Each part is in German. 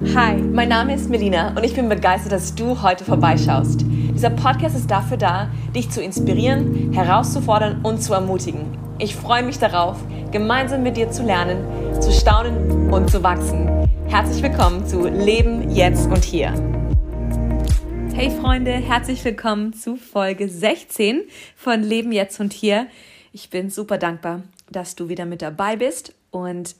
Hi, mein Name ist Melina und ich bin begeistert, dass du heute vorbeischaust. Dieser Podcast ist dafür da, dich zu inspirieren, herauszufordern und zu ermutigen. Ich freue mich darauf, gemeinsam mit dir zu lernen, zu staunen und zu wachsen. Herzlich willkommen zu Leben jetzt und hier. Hey Freunde, herzlich willkommen zu Folge 16 von Leben jetzt und hier. Ich bin super dankbar, dass du wieder mit dabei bist und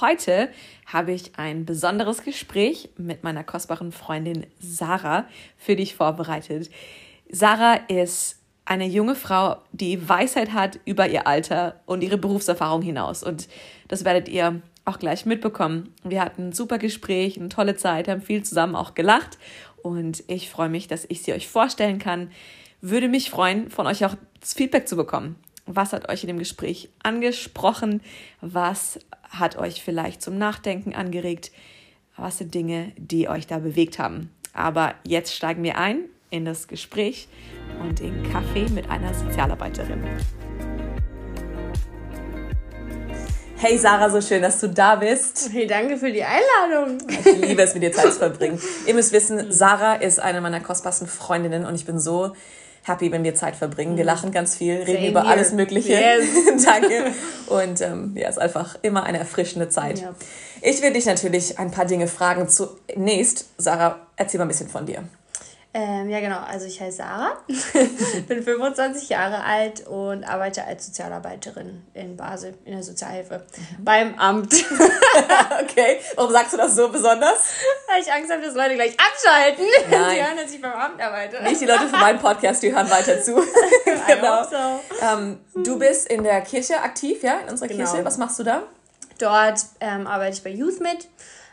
Heute habe ich ein besonderes Gespräch mit meiner kostbaren Freundin Sarah für dich vorbereitet. Sarah ist eine junge Frau, die Weisheit hat über ihr Alter und ihre Berufserfahrung hinaus. Und das werdet ihr auch gleich mitbekommen. Wir hatten ein super Gespräch, eine tolle Zeit, haben viel zusammen auch gelacht. Und ich freue mich, dass ich sie euch vorstellen kann. Würde mich freuen, von euch auch Feedback zu bekommen. Was hat euch in dem Gespräch angesprochen? Was hat euch vielleicht zum Nachdenken angeregt? Was sind Dinge, die euch da bewegt haben? Aber jetzt steigen wir ein in das Gespräch und den Kaffee mit einer Sozialarbeiterin. Hey Sarah, so schön, dass du da bist. Hey, danke für die Einladung. Ich liebe es, mit dir Zeit zu verbringen. Ihr müsst wissen, Sarah ist eine meiner kostbarsten Freundinnen und ich bin so happy, wenn wir Zeit verbringen. Wir mhm. lachen ganz viel, reden Same über here. alles Mögliche. Yes. Danke. Und ähm, ja, ist einfach immer eine erfrischende Zeit. Ja. Ich will dich natürlich ein paar Dinge fragen. Zunächst, Sarah, erzähl mal ein bisschen von dir. Ähm, ja, genau. Also ich heiße Sarah, bin 25 Jahre alt und arbeite als Sozialarbeiterin in Basel in der Sozialhilfe mhm. beim Amt. okay, warum sagst du das so besonders? Weil ich Angst habe, dass Leute gleich abschalten, wenn sie hören, dass ich beim Amt arbeite. Nicht die Leute von meinem Podcast, die hören weiter zu. genau. So. Ähm, du bist in der Kirche aktiv, ja, in unserer genau. Kirche. Was machst du da? Dort ähm, arbeite ich bei Youth mit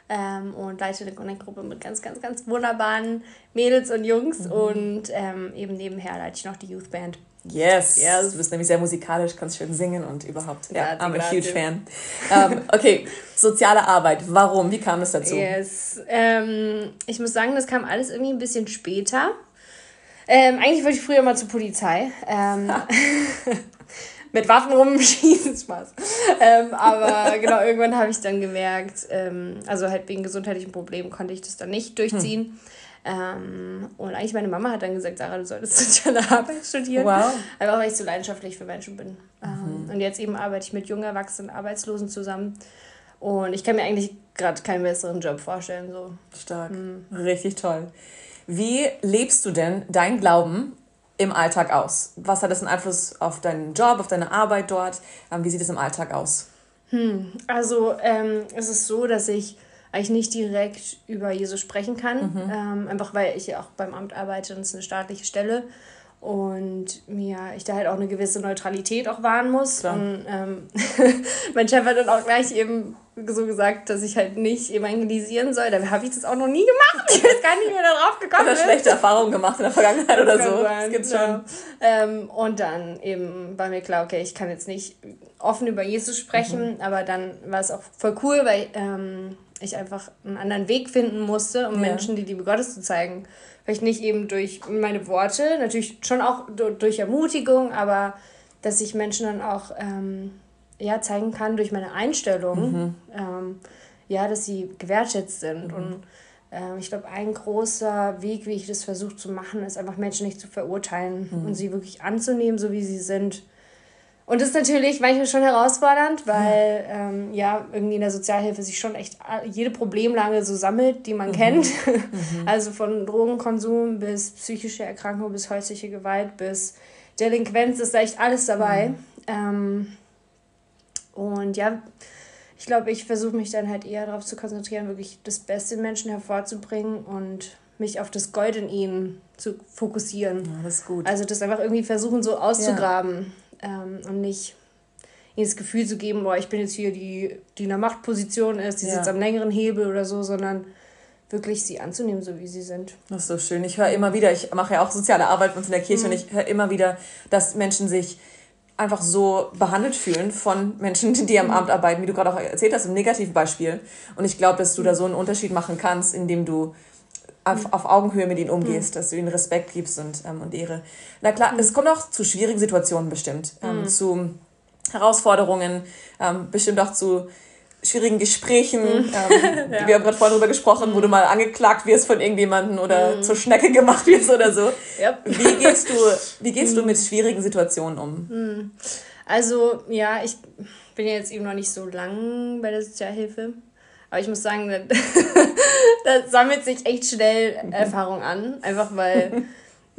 ähm, und leite eine Connect-Gruppe mit ganz, ganz, ganz wunderbaren Mädels und Jungs mhm. und ähm, eben nebenher leite ich noch die Youth Band. Yes. yes. Du bist nämlich sehr musikalisch, kannst schön singen und überhaupt. Ja, ja I'm a huge fan. um, ähm, okay, soziale Arbeit. Warum? Wie kam es dazu? Yes. Ähm, ich muss sagen, das kam alles irgendwie ein bisschen später. Ähm, eigentlich wollte ich früher mal zur Polizei. Ähm, mit Waffen rumschießen, Spaß. Ähm, aber genau, irgendwann habe ich dann gemerkt, ähm, also halt wegen gesundheitlichen Problemen konnte ich das dann nicht durchziehen. Hm. Ähm, und eigentlich meine Mama hat dann gesagt, Sarah, du solltest soziale Arbeit studieren. Wow. Einfach weil ich so leidenschaftlich für Menschen bin. Ähm, mhm. Und jetzt eben arbeite ich mit jungen Erwachsenen, Arbeitslosen zusammen. Und ich kann mir eigentlich gerade keinen besseren Job vorstellen. So. Stark. Mhm. Richtig toll. Wie lebst du denn dein Glauben im Alltag aus? Was hat das einen Einfluss auf deinen Job, auf deine Arbeit dort? Ähm, wie sieht es im Alltag aus? Hm, also ähm, es ist so, dass ich eigentlich nicht direkt über Jesus sprechen kann, mhm. ähm, einfach weil ich ja auch beim Amt arbeite und es ist eine staatliche Stelle und mir ich da halt auch eine gewisse Neutralität auch wahren muss. Klar. Und ähm, mein Chef hat dann auch gleich eben so gesagt, dass ich halt nicht evangelisieren soll. Da habe ich das auch noch nie gemacht. Ich weiß gar nicht, wie wir da drauf gekommen Oder schlechte Erfahrungen gemacht in der Vergangenheit oder so. Sein. Das gibt's schon. Ja. Ähm, und dann eben war mir klar, okay, ich kann jetzt nicht offen über Jesus sprechen, mhm. aber dann war es auch voll cool, weil ähm, ich einfach einen anderen Weg finden musste, um ja. Menschen die Liebe Gottes zu zeigen. Vielleicht nicht eben durch meine Worte, natürlich schon auch durch Ermutigung, aber dass ich Menschen dann auch ähm, ja, zeigen kann durch meine Einstellung, mhm. ähm, ja, dass sie gewertschätzt sind. Mhm. Und äh, ich glaube, ein großer Weg, wie ich das versuche zu machen, ist einfach Menschen nicht zu verurteilen mhm. und sie wirklich anzunehmen, so wie sie sind. Und das ist natürlich manchmal schon herausfordernd, weil ähm, ja irgendwie in der Sozialhilfe sich schon echt jede Problemlage so sammelt, die man mhm. kennt. Mhm. Also von Drogenkonsum bis psychische Erkrankung bis häusliche Gewalt bis Delinquenz ist da echt alles dabei. Mhm. Ähm, und ja, ich glaube, ich versuche mich dann halt eher darauf zu konzentrieren, wirklich das Beste in Menschen hervorzubringen und mich auf das Gold in ihnen zu fokussieren. Ja, das ist gut. Also das einfach irgendwie versuchen so auszugraben. Ja ähm, und nicht ihnen das Gefühl zu geben, boah, ich bin jetzt hier die, die in der Machtposition ist, die ja. sitzt am längeren Hebel oder so, sondern wirklich sie anzunehmen, so wie sie sind. Das ist so schön. Ich höre immer wieder, ich mache ja auch soziale Arbeit bei uns in der Kirche mhm. und ich höre immer wieder, dass Menschen sich einfach so behandelt fühlen von Menschen, die am. Abend arbeiten, wie du gerade auch erzählt hast, im negativen Beispiel. Und ich glaube, dass du da so einen Unterschied machen kannst, indem du auf, auf Augenhöhe mit ihnen umgehst, dass du ihnen Respekt gibst und, ähm, und Ehre. Na klar, es kommt auch zu schwierigen Situationen bestimmt, ähm, mhm. zu Herausforderungen, ähm, bestimmt auch zu schwierigen Gesprächen. Ähm, ja. Wir haben gerade vorhin darüber gesprochen, wo du mal angeklagt wirst von irgendjemandem oder mhm. zur Schnecke gemacht wirst oder so. Yep. Wie gehst du, wie gehst du mhm. mit schwierigen Situationen um? Mhm. Also, ja, ich bin ja jetzt eben noch nicht so lang bei der Sozialhilfe. Aber ich muss sagen, da sammelt sich echt schnell Erfahrung an. Einfach weil,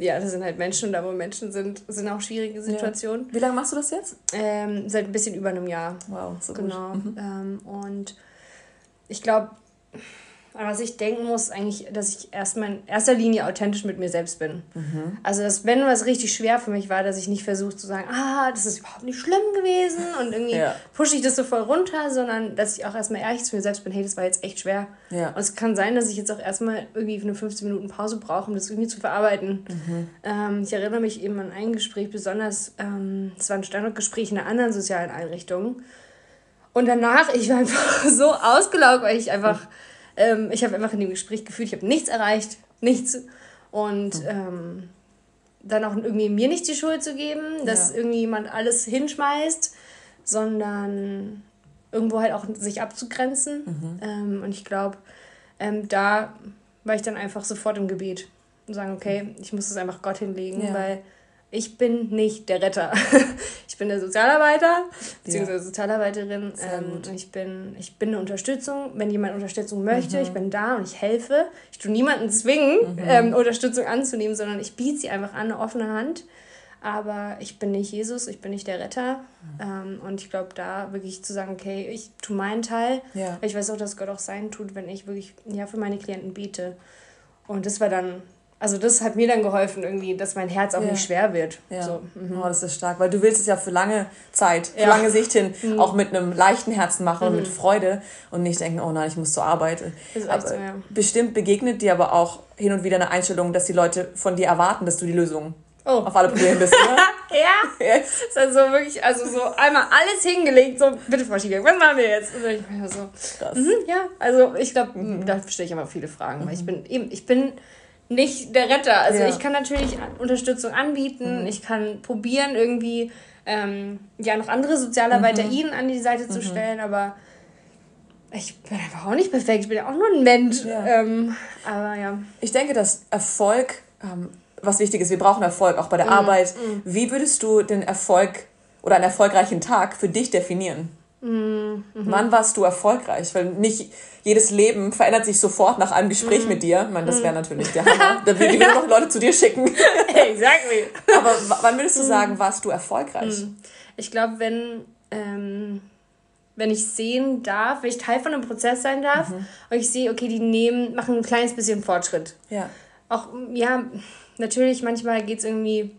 ja, das sind halt Menschen und da, wo Menschen sind, sind auch schwierige Situationen. Ja. Wie lange machst du das jetzt? Ähm, seit ein bisschen über einem Jahr. Wow, so genau. gut. Mhm. Ähm, und ich glaube, was ich denken muss, eigentlich, dass ich erstmal in erster Linie authentisch mit mir selbst bin. Mhm. Also, dass, wenn was richtig schwer für mich war, dass ich nicht versuche zu sagen, ah, das ist überhaupt nicht schlimm gewesen und irgendwie ja. pushe ich das so voll runter, sondern dass ich auch erstmal ehrlich zu mir selbst bin, hey, das war jetzt echt schwer. Ja. Und es kann sein, dass ich jetzt auch erstmal irgendwie eine 15 Minuten Pause brauche, um das irgendwie zu verarbeiten. Mhm. Ähm, ich erinnere mich eben an ein Gespräch, besonders, ähm, das war ein Standortgespräch in einer anderen sozialen Einrichtung. Und danach, ich war einfach so ausgelaugt, weil ich einfach. Mhm ähm, ich habe einfach in dem Gespräch gefühlt, ich habe nichts erreicht, nichts. Und hm. ähm, dann auch irgendwie mir nicht die Schuld zu geben, dass ja. irgendjemand alles hinschmeißt, sondern irgendwo halt auch sich abzugrenzen. Mhm. Ähm, und ich glaube, ähm, da war ich dann einfach sofort im Gebet und sagen, okay, ich muss es einfach Gott hinlegen, ja. weil ich bin nicht der Retter. ich bin der Sozialarbeiter, beziehungsweise ja. Sozialarbeiterin. Ähm, ich, bin, ich bin eine Unterstützung. Wenn jemand Unterstützung möchte, mhm. ich bin da und ich helfe. Ich tue niemanden zwingen, mhm. ähm, Unterstützung anzunehmen, sondern ich biete sie einfach an, eine offene Hand. Aber ich bin nicht Jesus, ich bin nicht der Retter. Mhm. Ähm, und ich glaube, da wirklich zu sagen, okay, ich tue meinen Teil. Ja. Ich weiß auch, dass Gott auch seinen tut, wenn ich wirklich ja, für meine Klienten bete. Und das war dann also das hat mir dann geholfen, irgendwie, dass mein Herz auch ja. nicht schwer wird. Ja. So, mhm. oh, das ist stark, weil du willst es ja für lange Zeit, für ja. lange Sicht hin, mhm. auch mit einem leichten Herzen machen mhm. und mit mhm. Freude und nicht denken, oh nein, ich muss zur Arbeit. Das ist aber so, ja. Bestimmt begegnet dir aber auch hin und wieder eine Einstellung, dass die Leute von dir erwarten, dass du die Lösung oh. auf alle Probleme bist. Ne? ja. Yes. Das ist also wirklich, also so einmal alles hingelegt, so, bitte Frau Schieger, was machen wir jetzt? Und ich so, Krass. Mhm, ja, also ich glaube, mhm. da stelle ich immer viele Fragen, weil ich bin eben, ich bin nicht der Retter. Also ja. ich kann natürlich Unterstützung anbieten, mhm. ich kann probieren, irgendwie ähm, ja noch andere Sozialarbeiter mhm. ihnen an die Seite zu mhm. stellen, aber ich bin einfach auch nicht perfekt, ich bin ja auch nur ein Mensch. Ja. Ähm, aber ja. Ich denke, dass Erfolg, ähm, was wichtig ist, wir brauchen Erfolg, auch bei der mhm. Arbeit. Mhm. Wie würdest du den Erfolg oder einen erfolgreichen Tag für dich definieren? Mhm. Wann warst du erfolgreich? Weil nicht jedes Leben verändert sich sofort nach einem Gespräch mhm. mit dir. Ich meine, das wäre mhm. natürlich der Hammer. Da würde ich ja. noch Leute zu dir schicken. exactly. Aber wann würdest du mhm. sagen, warst du erfolgreich? Mhm. Ich glaube, wenn, ähm, wenn ich sehen darf, wenn ich Teil von einem Prozess sein darf mhm. und ich sehe, okay, die nehmen, machen ein kleines bisschen Fortschritt. Ja. Auch, ja, natürlich, manchmal geht es irgendwie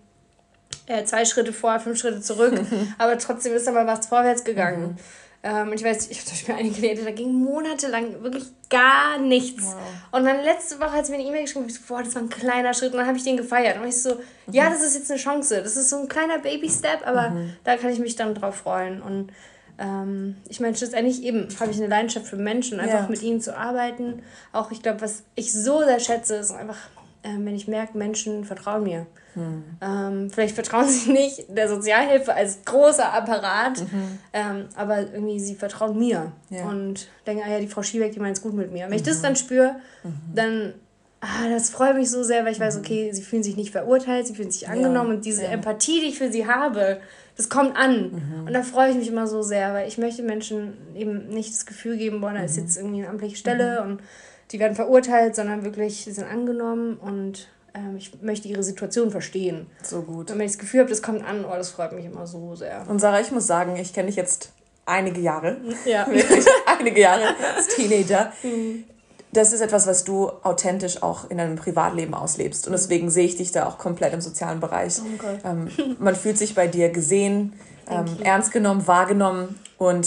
äh, zwei Schritte vor, fünf Schritte zurück, aber trotzdem ist aber was vorwärts gegangen. Mhm. Ähm, ich weiß, ich habe zum Beispiel einige Klienten, da ging monatelang wirklich gar nichts. Wow. Und dann letzte Woche hat sie mir eine E-Mail geschrieben, ich so, boah, das war ein kleiner Schritt und dann habe ich den gefeiert. Und ich so, mhm. ja, das ist jetzt eine Chance, das ist so ein kleiner Baby-Step, aber mhm. da kann ich mich dann drauf freuen. Und ähm, ich meine, schlussendlich eben habe ich eine Leidenschaft für Menschen, einfach ja. mit ihnen zu arbeiten. Auch ich glaube, was ich so sehr schätze, ist einfach, äh, wenn ich merke, Menschen vertrauen mir. Hm. Ähm, vielleicht vertrauen sie nicht der Sozialhilfe als großer Apparat, mhm. ähm, aber irgendwie sie vertrauen mir ja. und denken, ah ja, die Frau Schiebeck, die meint es gut mit mir. Wenn mhm. ich das mhm. dann spüre, mhm. dann, ah, das freut mich so sehr, weil ich weiß, mhm. okay, sie fühlen sich nicht verurteilt, sie fühlen sich angenommen ja. und diese ja. Empathie, die ich für sie habe, das kommt an. Mhm. Und da freue ich mich immer so sehr, weil ich möchte Menschen eben nicht das Gefühl geben, boah, da ist jetzt irgendwie eine amtliche Stelle und die werden verurteilt, sondern wirklich, sie sind angenommen und ähm, ich möchte ihre Situation verstehen. So gut. Und wenn ich das Gefühl habe, das kommt an, oh, das freut mich immer so sehr. Und Sarah, ich muss sagen, ich kenne dich jetzt einige Jahre. Ja. Wirklich einige Jahre als Teenager. Mhm. Das ist etwas, was du authentisch auch in deinem Privatleben auslebst. Und deswegen sehe ich dich da auch komplett im sozialen Bereich. Oh ähm, man fühlt sich bei dir gesehen, ähm, ernst genommen, wahrgenommen und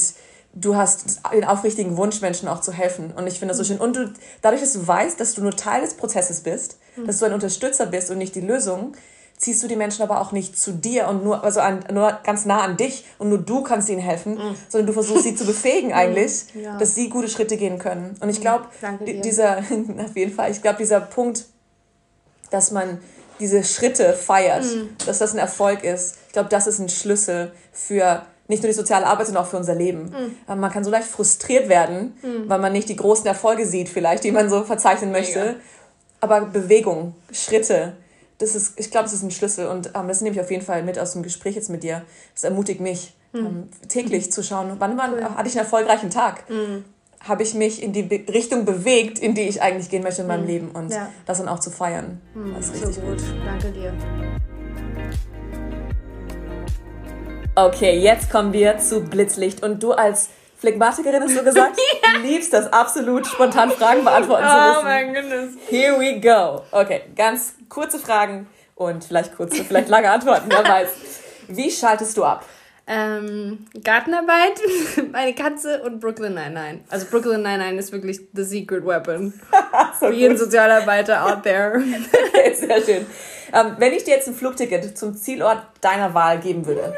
du hast den aufrichtigen Wunsch, Menschen auch zu helfen. Und ich finde das so schön. Und du, dadurch, dass du weißt, dass du nur Teil des Prozesses bist, mhm. dass du ein Unterstützer bist und nicht die Lösung, ziehst du die Menschen aber auch nicht zu dir und nur, also an, nur ganz nah an dich und nur du kannst ihnen helfen, mhm. sondern du versuchst sie zu befähigen eigentlich, ja. dass sie gute Schritte gehen können. Und ich glaube, dieser, auf jeden Fall, ich glaube, dieser Punkt, dass man diese Schritte feiert, mhm. dass das ein Erfolg ist, ich glaube, das ist ein Schlüssel für nicht nur die soziale Arbeit, sondern auch für unser Leben. Mhm. Man kann so leicht frustriert werden, mhm. weil man nicht die großen Erfolge sieht, vielleicht, die man so verzeichnen möchte. Mega. Aber Bewegung, Schritte, das ist, ich glaube, das ist ein Schlüssel. Und ähm, das nehme ich auf jeden Fall mit aus dem Gespräch jetzt mit dir. Das ermutigt mich, mhm. ähm, täglich zu schauen, wann, wann cool. hatte ich einen erfolgreichen Tag? Mhm. Habe ich mich in die Be Richtung bewegt, in die ich eigentlich gehen möchte in meinem mhm. Leben und ja. das dann auch zu feiern. Mhm. Das ist richtig so gut. gut. Danke dir. Okay, jetzt kommen wir zu Blitzlicht. Und du als Phlegmatikerin hast du gesagt, ja. liebst das absolut, spontan Fragen beantworten oh, zu müssen. Oh mein Goodness. Here we go. Okay, ganz kurze Fragen und vielleicht kurze, vielleicht lange Antworten, wer weiß. Wie schaltest du ab? Ähm, Gartenarbeit, meine Katze und Brooklyn Nine-Nine. Also Brooklyn Nine-Nine ist wirklich the secret weapon. so Für jeden Sozialarbeiter out there. okay, sehr schön. Ähm, wenn ich dir jetzt ein Flugticket zum Zielort deiner Wahl geben würde,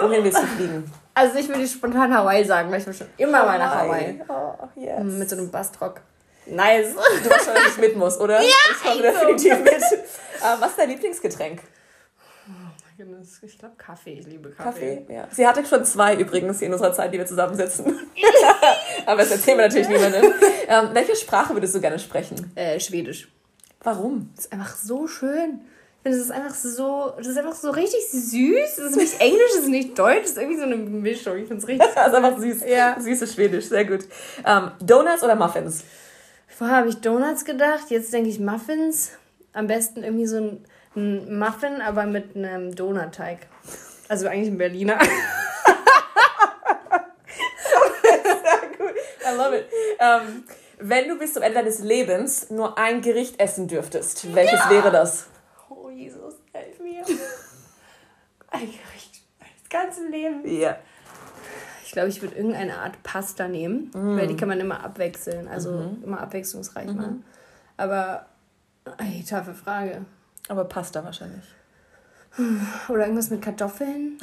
Wohin willst du fliegen? Also ich würde spontan Hawaii sagen, weil ich will schon immer mal nach Hawaii. Oh, yes. Mit so einem Bastrock. Nice. Du weißt schon, dass ich mit muss, oder? Ja, ich komme definitiv so. mit. Uh, was ist dein Lieblingsgetränk? Oh ich glaube Kaffee. Ich liebe Kaffee. Kaffee, ja. Sie hatte schon zwei übrigens in unserer Zeit, die wir zusammensitzen. Aber das erzählen wir natürlich niemandem. Ähm, welche Sprache würdest du gerne sprechen? Äh, Schwedisch. Warum? Das ist einfach so schön. Das ist einfach so, das ist einfach so richtig süß. Das ist nicht Englisch, das ist nicht Deutsch, das ist irgendwie so eine Mischung. Ich finde es richtig. das ist einfach süß. Ja. Süßes Schwedisch, sehr gut. Ähm, Donuts oder Muffins? Vorher habe ich Donuts gedacht, jetzt denke ich Muffins. Am besten irgendwie so ein, ein Muffin, aber mit einem Donutteig. Also eigentlich ein Berliner. I love it. Ähm, wenn du bis zum Ende deines Lebens nur ein Gericht essen dürftest, welches ja. wäre das? Eigentlich das ganze Leben. Ja. Ich glaube, ich würde irgendeine Art Pasta nehmen, mm. weil die kann man immer abwechseln, also mhm. immer abwechslungsreich mhm. machen. Aber, ey, taffe Frage. Aber Pasta wahrscheinlich. Oder irgendwas mit Kartoffeln.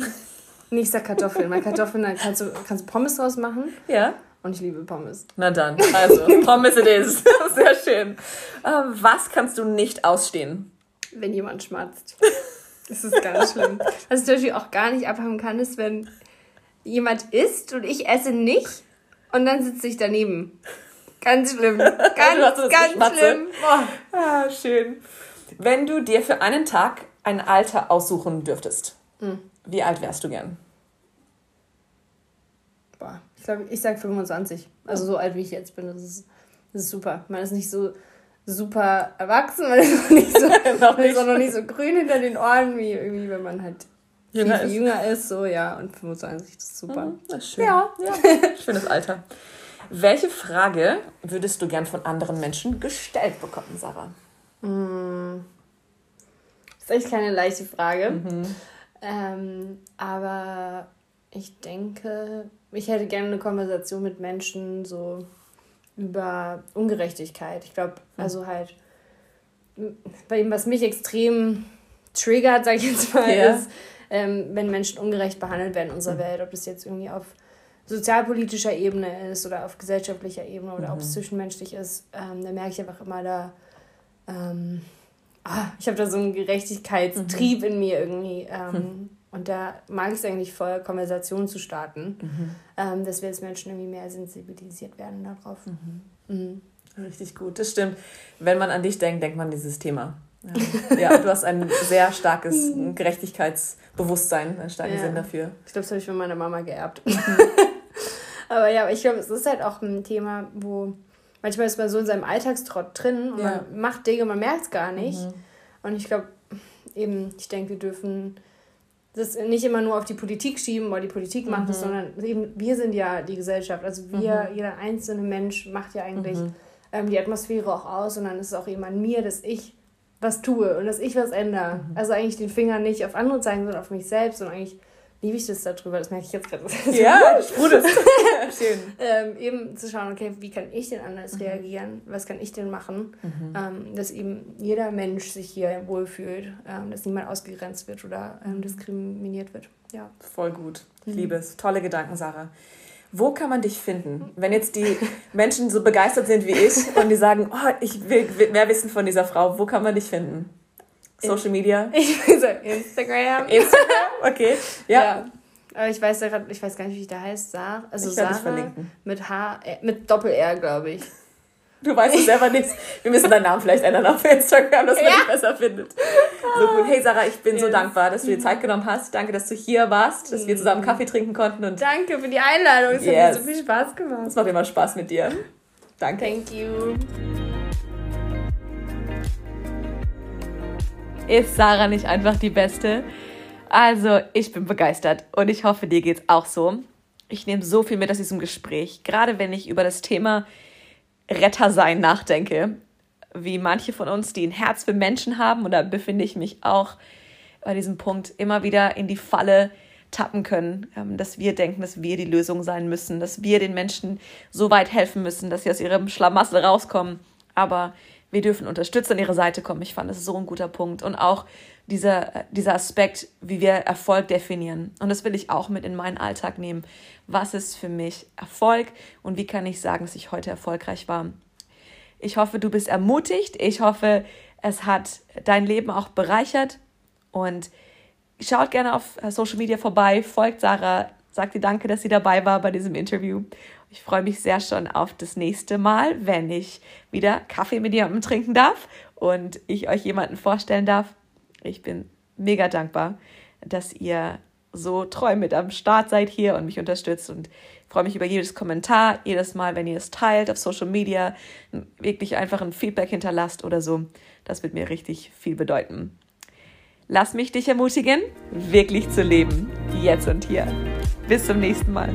nee, ich sag Kartoffeln, weil Kartoffeln, dann kannst du, kannst du Pommes draus machen. Ja. Und ich liebe Pommes. Na dann, also Pommes it is. Sehr schön. Uh, was kannst du nicht ausstehen? Wenn jemand schmatzt. Das ist ganz schlimm. Was ich zum Beispiel auch gar nicht abhaben kann, ist, wenn jemand isst und ich esse nicht und dann sitze ich daneben. Ganz schlimm. Ganz, ganz schlimm. Boah. Ah, schön. Wenn du dir für einen Tag ein Alter aussuchen dürftest, mhm. wie alt wärst du gern? Boah, ich glaube, ich sage 25. Also so alt wie ich jetzt bin. Das ist, das ist super. Man ist nicht so super erwachsen, man ist noch nicht so, noch nicht. Ist auch noch nicht so grün hinter den Ohren, wie irgendwie, wenn man halt jünger, viel, viel jünger ist. So, ja, und 25, das ist super. Mhm, das ist schön. Ja. ja. Schönes Alter. Welche Frage würdest du gern von anderen Menschen gestellt bekommen, Sarah? Mm. Das ist echt keine leichte Frage. Mhm. Ähm, aber ich denke, ich hätte gerne eine Konversation mit Menschen, so über Ungerechtigkeit. Ich glaube, hm. also halt, bei dem, was mich extrem triggert, sag ich jetzt mal, ja. ist, ähm, wenn Menschen ungerecht behandelt werden in unserer mhm. Welt, ob das jetzt irgendwie auf sozialpolitischer Ebene ist oder auf gesellschaftlicher Ebene oder mhm. ob es zwischenmenschlich ist, ähm, da merke ich einfach immer da, ähm, ah, ich habe da so einen Gerechtigkeitstrieb mhm. in mir irgendwie. Ähm, hm. Und da mag ich es eigentlich voll, Konversationen zu starten, mhm. ähm, dass wir als Menschen irgendwie mehr sensibilisiert werden darauf. Mhm. Mhm. Richtig gut, das stimmt. Wenn man an dich denkt, denkt man dieses Thema. Ja, ja du hast ein sehr starkes Gerechtigkeitsbewusstsein, einen starken ja. Sinn dafür. Ich glaube, das habe ich von meiner Mama geerbt. Mhm. aber ja, ich glaube, es ist halt auch ein Thema, wo manchmal ist man so in seinem Alltagstrott drin und ja. man macht Dinge, man merkt es gar nicht. Mhm. Und ich glaube, eben, ich denke, wir dürfen das nicht immer nur auf die Politik schieben, weil die Politik macht es, mhm. sondern eben wir sind ja die Gesellschaft. Also wir, mhm. jeder einzelne Mensch macht ja eigentlich mhm. ähm, die Atmosphäre auch aus und dann ist es auch eben an mir, dass ich was tue und dass ich was ändere. Mhm. Also eigentlich den Finger nicht auf andere zeigen, sondern auf mich selbst und eigentlich liebe ich das darüber, das merke ich jetzt gerade. Ja, sprudelt. Schön. ähm, eben zu schauen, okay, wie kann ich denn anders mhm. reagieren? Was kann ich denn machen? Mhm. Ähm, dass eben jeder Mensch sich hier wohlfühlt, ähm, dass niemand ausgegrenzt wird oder ähm, diskriminiert wird. Ja. Voll gut. Ich mhm. liebe es. Tolle Gedanken, Sarah. Wo kann man dich finden, wenn jetzt die Menschen so begeistert sind wie ich und die sagen, oh, ich will mehr wissen von dieser Frau, wo kann man dich finden? Social Media? Ich bin so Instagram. Instagram? Okay. Ja. ja. Aber ich weiß, ich weiß gar nicht, wie der heißt. Sarah, also ich Sarah mit H, äh, mit Doppel R, glaube ich. Du weißt es selber nicht. Wir müssen deinen Namen vielleicht ändern auf Instagram, dass man ja. dich besser findet. So gut. Hey Sarah, ich bin yes. so dankbar, dass du dir Zeit genommen hast. Danke, dass du hier warst, dass wir zusammen Kaffee trinken konnten. Und Danke für die Einladung. Es yes. hat mir so viel Spaß gemacht. Es macht immer Spaß mit dir. Danke. Thank you. Ist Sarah nicht einfach die Beste? Also, ich bin begeistert und ich hoffe, dir geht's auch so. Ich nehme so viel mit aus diesem Gespräch, gerade wenn ich über das Thema Rettersein nachdenke, wie manche von uns, die ein Herz für Menschen haben, und da befinde ich mich auch bei diesem Punkt, immer wieder in die Falle tappen können, ähm, dass wir denken, dass wir die Lösung sein müssen, dass wir den Menschen so weit helfen müssen, dass sie aus ihrem Schlamassel rauskommen. Aber wir dürfen unterstützt an ihre Seite kommen. Ich fand das ist so ein guter Punkt. Und auch dieser, dieser Aspekt, wie wir Erfolg definieren. Und das will ich auch mit in meinen Alltag nehmen. Was ist für mich Erfolg und wie kann ich sagen, dass ich heute erfolgreich war? Ich hoffe, du bist ermutigt. Ich hoffe, es hat dein Leben auch bereichert. Und schaut gerne auf Social Media vorbei, folgt Sarah, sagt ihr Danke, dass sie dabei war bei diesem Interview. Ich freue mich sehr schon auf das nächste Mal, wenn ich wieder Kaffee mit jemandem trinken darf und ich euch jemanden vorstellen darf. Ich bin mega dankbar, dass ihr so treu mit am Start seid hier und mich unterstützt und freue mich über jedes Kommentar, jedes Mal, wenn ihr es teilt auf Social Media, wirklich einfach ein Feedback hinterlasst oder so. Das wird mir richtig viel bedeuten. Lass mich dich ermutigen, wirklich zu leben, jetzt und hier. Bis zum nächsten Mal.